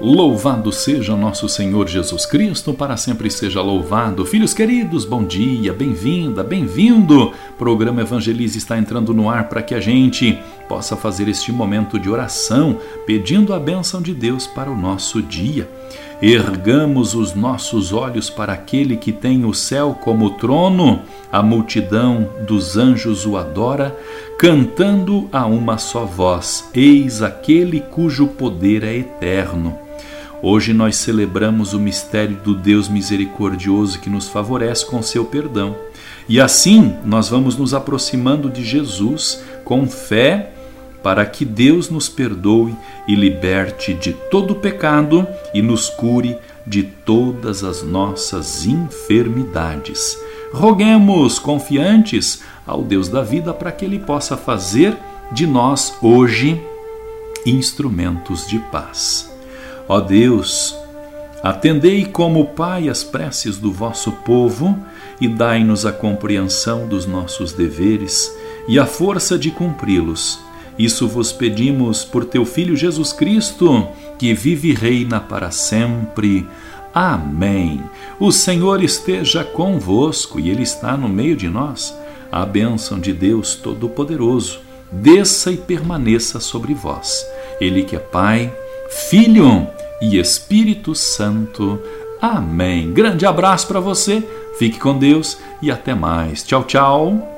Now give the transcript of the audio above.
Louvado seja nosso Senhor Jesus Cristo, para sempre seja louvado. Filhos queridos, bom dia, bem-vinda, bem-vindo. Programa Evangelize está entrando no ar para que a gente possa fazer este momento de oração, pedindo a bênção de Deus para o nosso dia. Ergamos os nossos olhos para aquele que tem o céu como trono, a multidão dos anjos o adora, cantando a uma só voz: Eis aquele cujo poder é eterno. Hoje nós celebramos o mistério do Deus misericordioso que nos favorece com seu perdão. E assim nós vamos nos aproximando de Jesus com fé para que Deus nos perdoe e liberte de todo pecado e nos cure de todas as nossas enfermidades. Roguemos confiantes ao Deus da vida para que Ele possa fazer de nós hoje instrumentos de paz. Ó Deus, atendei como Pai as preces do vosso povo e dai-nos a compreensão dos nossos deveres e a força de cumpri-los. Isso vos pedimos por teu Filho Jesus Cristo, que vive e reina para sempre. Amém. O Senhor esteja convosco e Ele está no meio de nós. A bênção de Deus Todo-Poderoso desça e permaneça sobre vós. Ele que é Pai, Filho e Espírito Santo. Amém. Grande abraço para você, fique com Deus e até mais. Tchau, tchau.